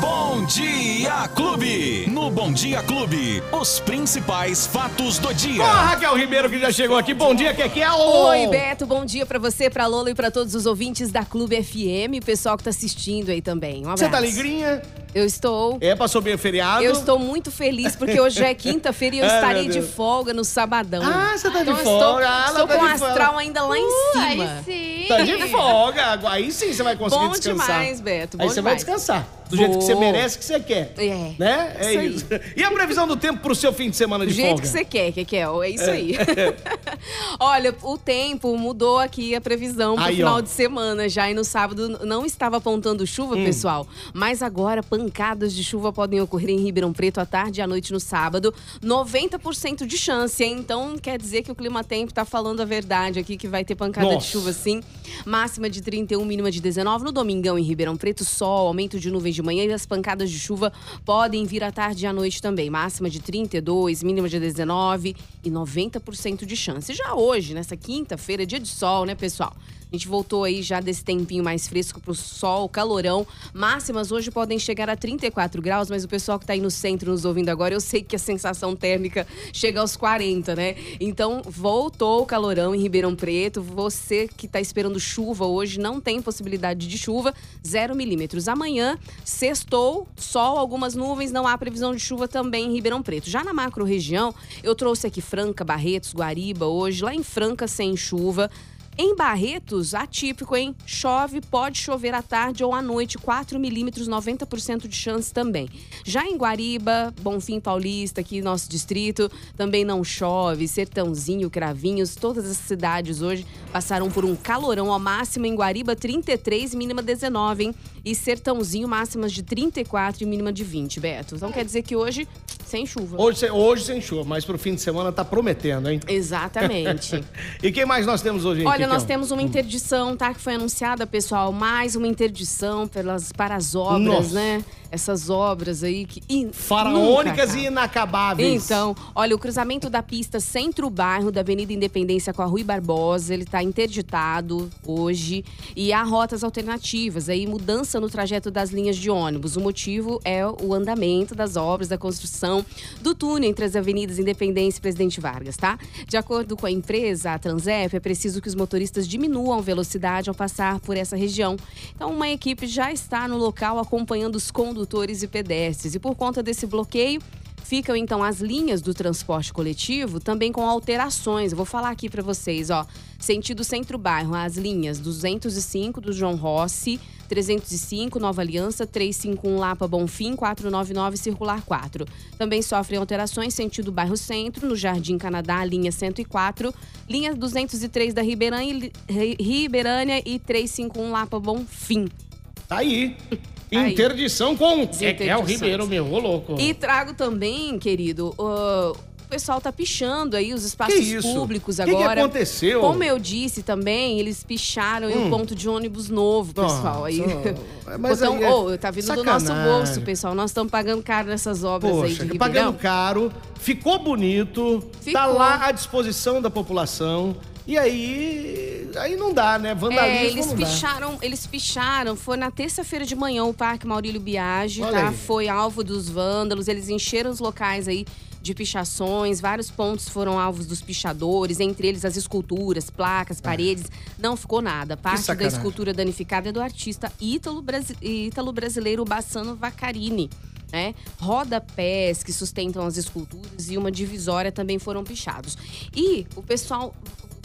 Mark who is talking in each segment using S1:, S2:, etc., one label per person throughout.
S1: Bom Dia Clube. No Bom Dia Clube, os principais fatos do dia.
S2: Ó, a Raquel Ribeiro que já chegou aqui. Bom dia, é o...
S3: Oi, Beto, bom dia pra você, pra Lola e pra todos os ouvintes da Clube FM, o pessoal que tá assistindo aí também. Um abraço.
S2: Você tá alegrinha?
S3: Eu estou.
S2: É, passou bem o feriado?
S3: Eu estou muito feliz porque hoje é quinta-feira e eu
S2: Ai,
S3: estarei de folga no sabadão.
S2: Ah, você tá de
S3: então eu
S2: folga.
S3: Estou,
S2: Ah, ela
S3: estou
S2: tá
S3: com o
S2: de
S3: astral
S2: folga.
S3: ainda lá em
S4: Uh,
S3: cima.
S4: aí sim.
S2: Tá de folga. Aí sim você vai conseguir
S3: Bom
S2: descansar.
S3: demais, Beto, bom
S2: Aí você vai
S3: demais.
S2: descansar. Do jeito que você merece, que você quer.
S3: É,
S2: Né? É
S3: isso
S2: isso. E a previsão do tempo pro seu fim de semana
S3: Do
S2: de
S3: jeito
S2: folga?
S3: que você quer, Kekel. É isso aí. Olha, o tempo mudou aqui a previsão pro
S2: Aí,
S3: final
S2: ó.
S3: de semana já. E no sábado não estava apontando chuva,
S2: Hum.
S3: pessoal. Mas agora pancadas de chuva podem ocorrer em Ribeirão Preto à tarde e à noite no sábado. 90% de chance, hein? Então quer dizer que o Clima Tempo tá falando a verdade aqui, que vai ter pancada
S2: Nossa.
S3: de chuva sim. Máxima de 31, mínima de 19. No domingão em Ribeirão Preto, sol, aumento de nuvens de manhã e as pancadas de chuva podem vir à tarde à noite também. Máxima de 32, mínima de 19 e 90% de chance. Já hoje, nessa quinta-feira, dia de sol, né, pessoal? A gente voltou aí já desse tempinho mais fresco pro sol, calorão. Máximas hoje podem chegar a 34 graus, mas o pessoal que tá aí no centro nos ouvindo agora, eu sei que a sensação térmica chega aos 40, né? Então, voltou o calorão em Ribeirão Preto. Você que tá esperando chuva hoje, não tem possibilidade de chuva, 0 milímetros. Amanhã, sextou, sol, algumas nuvens, não há previsão de chuva também em Ribeirão Preto. Já na macro região, eu trouxe aqui Franca, Barretos, Guariba hoje, lá em Franca sem chuva. Em Barretos, atípico, hein? Chove, pode chover à tarde ou à noite, 4 milímetros, 90% de chance também. Já em Guariba, Bonfim Paulista, aqui nosso distrito, também não chove. Sertãozinho, Cravinhos, todas as cidades hoje passaram por um calorão. A máxima em Guariba, 33, mínima 19, hein? E Sertãozinho, máximas de 34 e mínima de 20, Beto. Então quer dizer que hoje, sem chuva.
S2: Hoje, sem- hoje sem chuva, mas pro fim de semana tá prometendo, hein?
S3: Exatamente.
S2: E quem mais nós temos hoje, hein,
S3: Olha, nós temos uma interdição, tá? Que foi anunciada, pessoal. Mais uma interdição pelas, para as obras,
S2: Nossa.
S3: né? Essas obras aí que. in-
S2: Faraônicas
S3: nunca
S2: e inacabáveis.
S3: Então, olha, o cruzamento da pista centro-bairro da Avenida Independência com a Rui Barbosa, ele tá interditado hoje. E há rotas alternativas, aí mudança no trajeto das linhas de ônibus. O motivo é o andamento das obras da construção do túnel entre as avenidas Independência e Presidente Vargas, tá? De acordo com a empresa, a Transep, é preciso que os motoristas diminuam a velocidade ao passar por essa região. Então, uma equipe já está no local acompanhando os condutores e pedestres. E por conta desse bloqueio, Ficam então as linhas do transporte coletivo também com alterações. Eu vou falar aqui para vocês, ó. Sentido centro-bairro, as linhas 205 do João Rossi, 305 Nova Aliança, 351 Lapa Bonfim, 499 Circular 4. Também sofrem alterações sentido bairro Centro, no Jardim Canadá, linha 104, linha 203 da Ribeirânia, Ribeirânia e 351 Lapa Bonfim.
S2: Tá aí.
S3: Aí.
S2: Interdição com Kekel
S3: interdições.
S2: Ribeiro, meu, ô louco.
S3: E trago também, querido, uh, o pessoal tá pichando aí os espaços
S2: Que
S3: públicos
S2: Que que
S3: agora.
S2: aconteceu?
S3: Como eu disse também, eles picharam em um ponto de ônibus novo, pessoal. aí.
S2: Nossa, mas
S3: Botão-
S2: aí é
S3: Ô, tá vindo do nosso
S2: sacanagem.
S3: bolso, pessoal. Nós estamos pagando caro nessas obras aí de
S2: Poxa,
S3: Ribeirão.
S2: pagando caro, ficou bonito, tá
S3: Ficou.
S2: lá à disposição da população. E aí, aí não dá, né? Vandalismo
S3: É, eles
S2: não dá.
S3: picharam, eles picharam, foi na terça-feira de manhã o Parque Maurílio Biagi,
S2: Olha
S3: tá?
S2: aí.
S3: Foi alvo dos vândalos, eles encheram os locais aí de pichações, vários pontos foram alvos dos pichadores, entre eles as esculturas, placas, paredes, não ficou nada. Parte da
S2: É.
S3: escultura danificada é do artista ítalo, brasi- ítalo brasileiro Bassano Vacarini. Né? Rodapés que sustentam as esculturas e uma divisória também foram pichados. E o pessoal,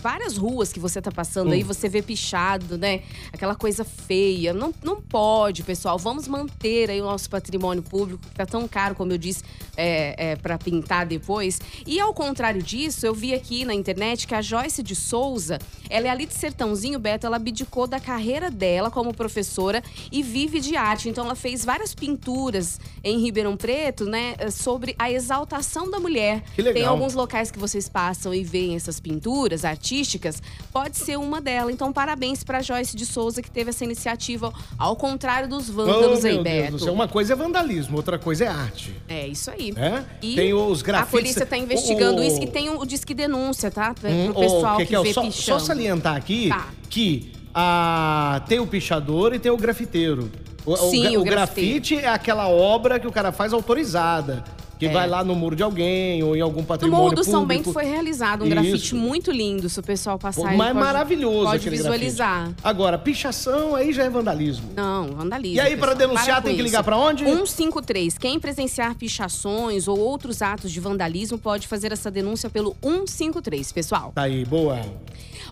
S3: várias ruas que você tá passando
S2: Hum.
S3: aí, você vê pichado, né? Aquela coisa feia. Não, não pode, pessoal. Vamos manter aí o nosso patrimônio público, que tá tão caro, como eu disse, é, é, para pintar depois. E ao contrário disso, eu vi aqui na internet que a Joyce de Souza, ela é ali de Sertãozinho, Beto, ela abdicou da carreira dela como professora e vive de arte. Então ela fez várias pinturas em Ribeirão Preto, né, sobre a exaltação da mulher.
S2: Que legal.
S3: Tem alguns locais que vocês passam e veem essas pinturas artísticas, pode ser uma delas. Então, parabéns pra Joyce de Souza que teve essa iniciativa, ao contrário dos vândalos
S2: Oh,
S3: aí,
S2: meu Deus do
S3: Beto.
S2: céu. Uma coisa é vandalismo, outra coisa é arte.
S3: É isso aí.
S2: É?
S3: E
S2: Tem os
S3: a
S2: grafites-
S3: polícia tá investigando
S2: o-
S3: isso e tem o, o Disque Denúncia, tá? Pro
S2: Hum,
S3: pessoal
S2: ô,
S3: que
S2: Kekel,
S3: vê
S2: só,
S3: pichando.
S2: só salientar aqui
S3: Tá.
S2: que ah, tem o pichador e tem o grafiteiro. O,
S3: Sim,
S2: o,
S3: o
S2: grafite é aquela obra que o cara faz autorizada. Que
S3: É.
S2: vai lá no muro de alguém ou em algum
S3: No
S2: patrimônio
S3: Morro do São
S2: público.
S3: Bento foi realizado um
S2: Isso.
S3: grafite muito lindo. Se o pessoal passar aí,
S2: Mas
S3: pode,
S2: maravilhoso
S3: pode visualizar.
S2: grafite. Agora, pichação aí já é vandalismo.
S3: Não, vandalismo.
S2: E aí, pra
S3: pessoal.
S2: denunciar,
S3: Para
S2: tem que ligar pra onde?
S3: 153. Quem presenciar pichações ou outros atos de vandalismo pode fazer essa denúncia pelo 153, pessoal.
S2: Tá aí, boa.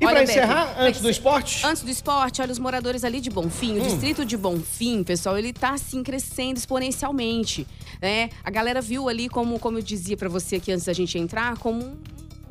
S2: E
S3: Beto,
S2: encerrar,
S3: vai
S2: antes do esporte?
S3: Antes do esporte, olha, os moradores ali de Bonfim,
S2: Hum.
S3: o distrito de Bonfim, pessoal, ele tá assim crescendo exponencialmente, né? A galera viu ali como, como eu dizia pra você aqui antes da gente entrar, como um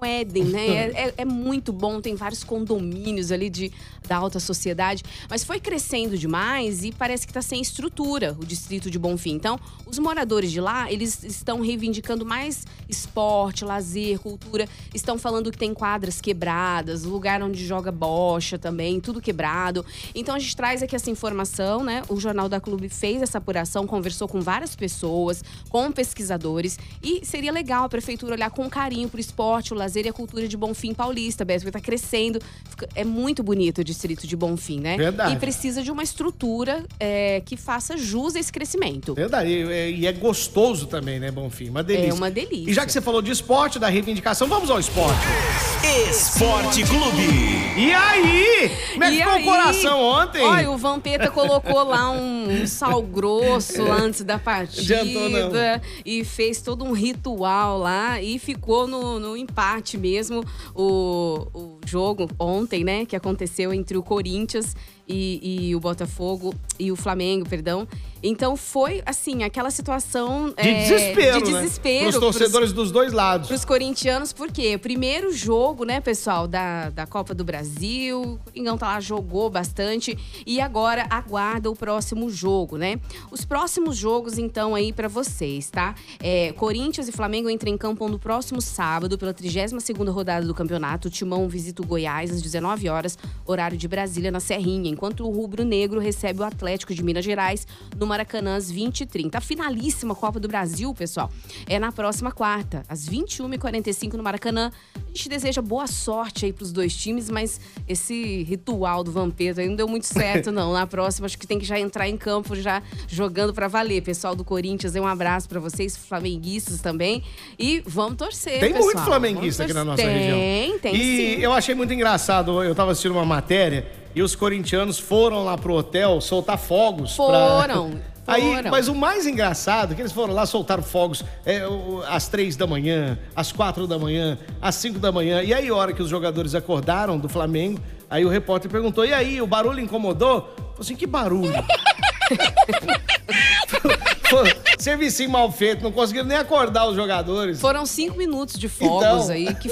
S3: Éden, né? É, é- é muito bom, tem vários condomínios ali de, da alta sociedade, mas foi crescendo demais e parece que tá sem estrutura o distrito de Bonfim. Então, os moradores de lá, eles estão reivindicando mais esporte, lazer, cultura, estão falando que tem quadras quebradas, lugar onde joga bocha também, tudo quebrado. Então a gente traz aqui essa informação, né? O Jornal da Clube fez essa apuração, conversou com várias pessoas, com pesquisadores e seria legal a prefeitura olhar com carinho pro esporte, o lazer e a cultura de Bonfim Paulista, Beto, porque tá crescendo. É muito bonito o distrito de Bonfim, né?
S2: Verdade.
S3: E precisa de uma estrutura é, que faça jus a esse crescimento.
S2: Verdade. E, é- e é gostoso também, né, Bonfim? Uma delícia.
S3: É uma delícia.
S2: E já que você falou de esporte, da reivindicação, vamos ao esporte.
S1: Esporte Clube.
S2: E aí? Como é que
S3: E
S2: ficou
S3: aí?
S2: o coração ontem?
S3: Olha, o Vampeta colocou lá um, um sal grosso antes da partida.
S2: Adiantou, não.
S3: E fez todo um ritual lá e ficou no, no empate mesmo o, o jogo ontem, né? Que aconteceu entre o Corinthians e, e o Botafogo e o Flamengo, perdão. Então foi assim, aquela situação
S2: De
S3: é,
S2: desespero,
S3: de
S2: né?
S3: desespero
S2: Pros
S3: pros-
S2: torcedores dos dois lados.
S3: para os corintianos, porque primeiro jogo, né, pessoal, da, da Copa do Brasil. O Coringão tá lá, jogou bastante. E agora aguarda o próximo jogo, né? Os próximos jogos, então, aí para vocês, tá? É, Corinthians e Flamengo entram em campo no próximo sábado, pela 32ª rodada do campeonato. O Timão visita o Goiás às 19 horas, horário de Brasília, na Serrinha. Enquanto o Rubro Negro recebe o Atlético de Minas Gerais no Maracanã às 20h30. A finalíssima Copa do Brasil, pessoal, é na próxima quarta, às 21h45 no Maracanã. A gente deseja boa sorte aí pros dois times, mas esse ritual do Vampeta aí não deu muito certo, não. Na próxima, acho que tem que já entrar em campo, já jogando pra valer. Pessoal do Corinthians, um abraço pra vocês, flamenguistas também. E vamos torcer,
S2: Tem
S3: pessoal.
S2: muito flamenguista aqui na nossa
S3: torcer.
S2: região.
S3: Tem, tem
S2: E
S3: sim.
S2: eu achei muito engraçado, eu tava assistindo uma matéria e os corintianos foram lá pro hotel soltar fogos. pra-
S3: Foram,
S2: Aí,
S3: foram.
S2: mas o mais engraçado é que eles foram lá soltar fogos é, às três da manhã, às quatro da manhã, às cinco da manhã. E aí, a hora que os jogadores acordaram do Flamengo, aí o repórter perguntou: e aí, o barulho incomodou? Falei assim: que barulho? Serviço mal feito, não conseguiram nem acordar os jogadores.
S3: Foram cinco minutos de fogos
S2: Então.
S3: aí, que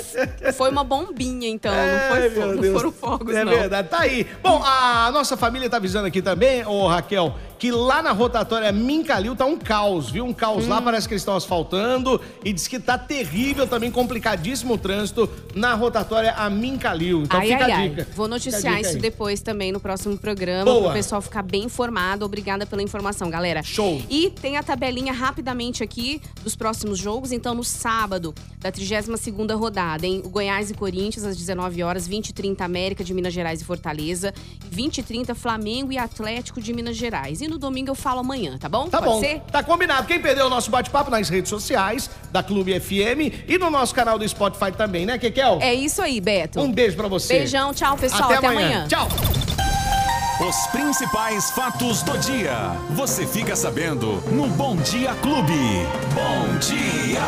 S3: foi uma bombinha, então.
S2: Ai,
S3: não, foi fogo, não foram fogos,
S2: É
S3: não.
S2: verdade, tá aí. Bom, a nossa família tá avisando aqui também, ô Raquel, que lá na rotatória Mincalil tá um caos, viu? Um caos
S3: Hum.
S2: lá, parece que eles estão asfaltando e diz que tá terrível também, complicadíssimo o trânsito na rotatória a Mincalil. Então
S3: ai,
S2: fica
S3: ai,
S2: a
S3: ai.
S2: dica.
S3: Vou
S2: Fica a
S3: noticiar isso
S2: aí.
S3: depois também no próximo programa,
S2: Boa.
S3: para o pessoal ficar bem informado. Obrigada pela informação, galera.
S2: Show.
S3: E tem a tabelinha rapidamente aqui dos próximos jogos. Então, no sábado, da 32ª rodada, hein? O Goiás e Corinthians, às 19 horas, 20 e 30 América de Minas Gerais e Fortaleza, 20 e 30 Flamengo e Atlético de Minas Gerais. E no domingo eu falo amanhã, tá bom?
S2: Tá
S3: Pode
S2: bom,
S3: ser?
S2: tá combinado. Quem perdeu o nosso bate-papo nas redes sociais da Clube FM e no nosso canal do Spotify também, né, Kekel?
S3: É isso aí, Beto.
S2: Um beijo pra você.
S3: Beijão, tchau, pessoal.
S2: Até,
S3: Até
S2: amanhã.
S3: amanhã.
S2: Tchau.
S1: Os principais fatos do dia. Você fica sabendo no Bom Dia Clube. Bom Dia.